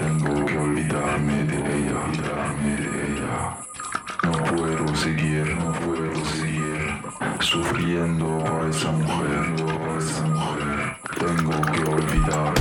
Tengo que olvidarme de ella, olvidarme de ella. No puedo seguir, no puedo seguir sufriendo a esa mujer, a esa mujer. Tengo que olvidar,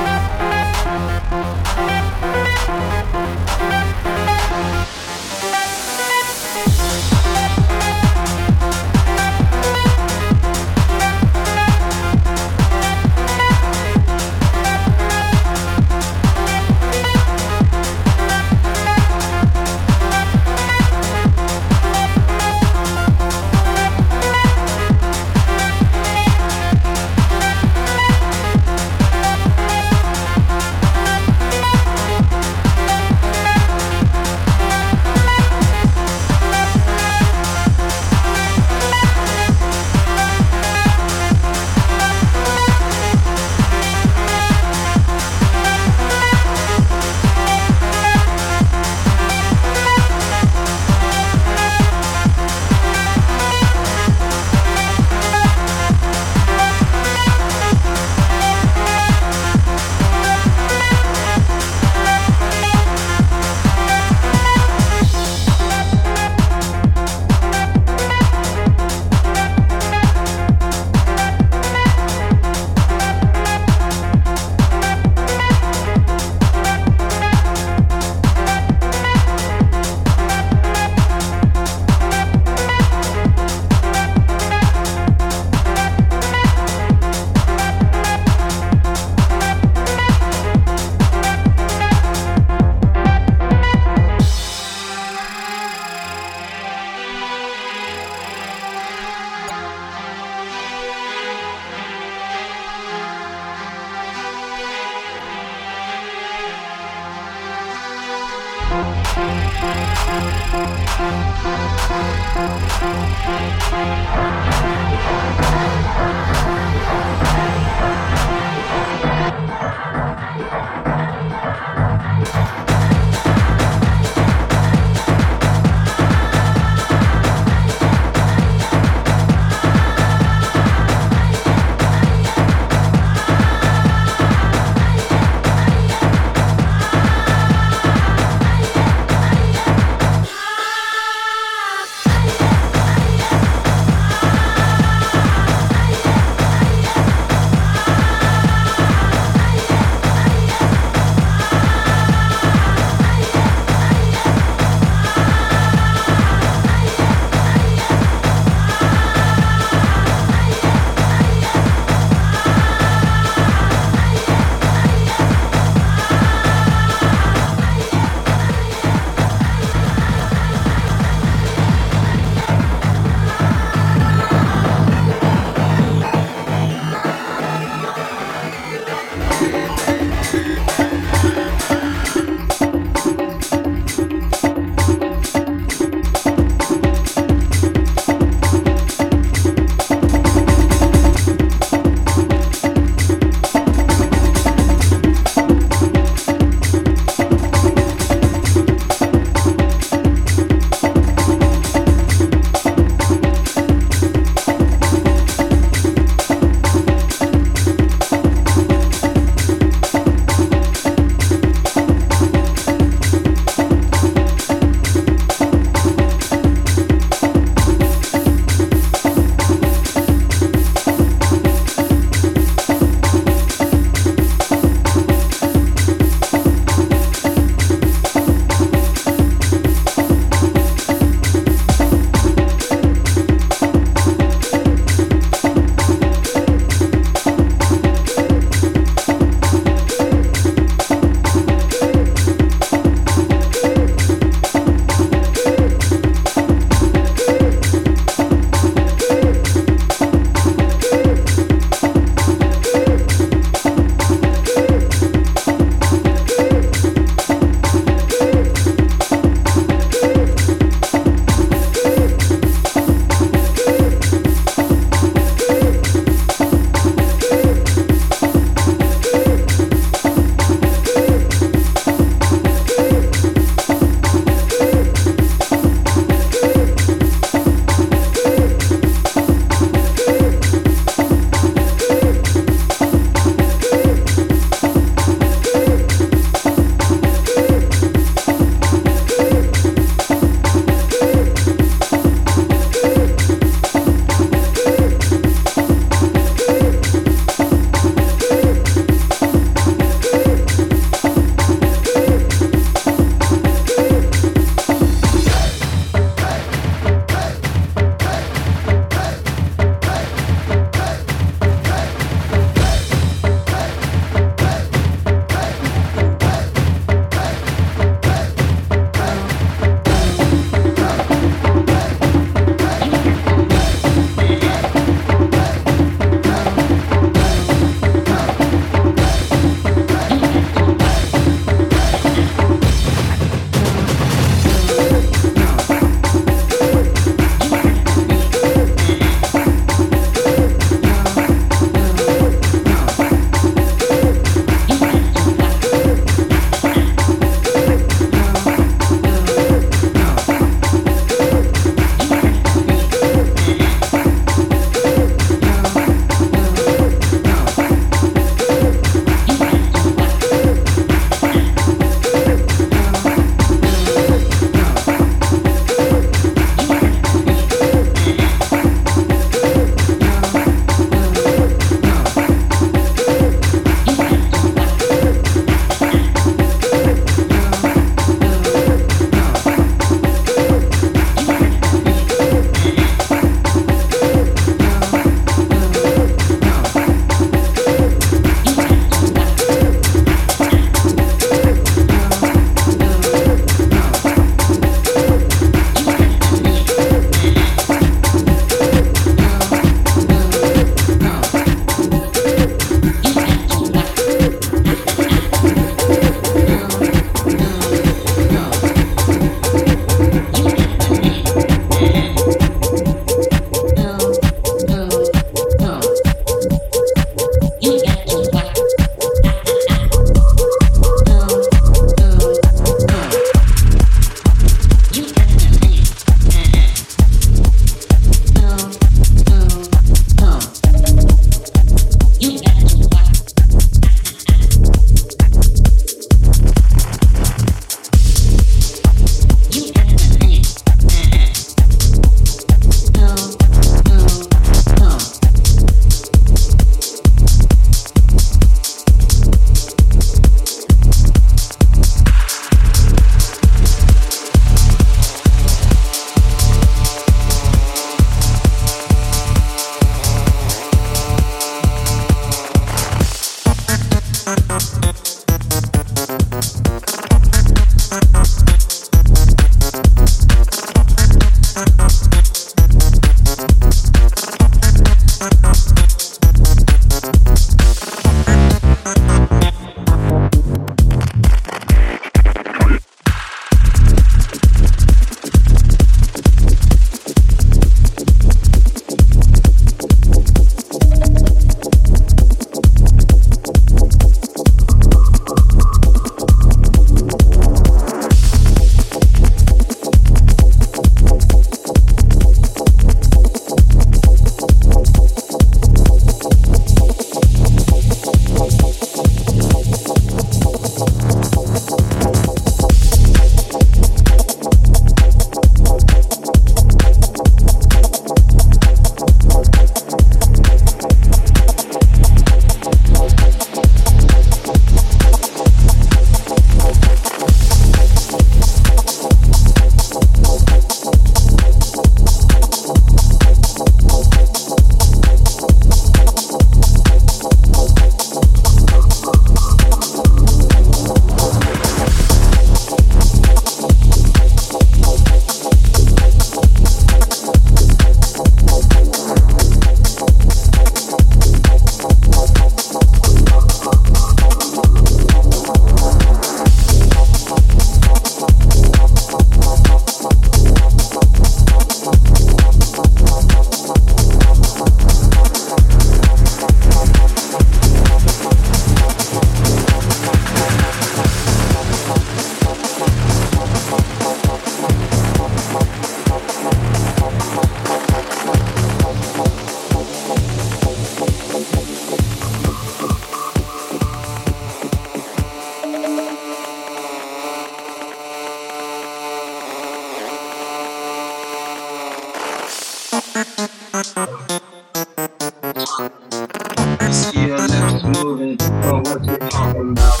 moving what you talking about.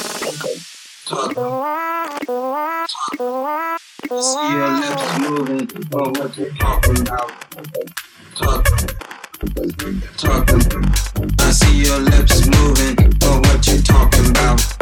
See your lips moving from what you're talking about. I see your lips moving what you talking about.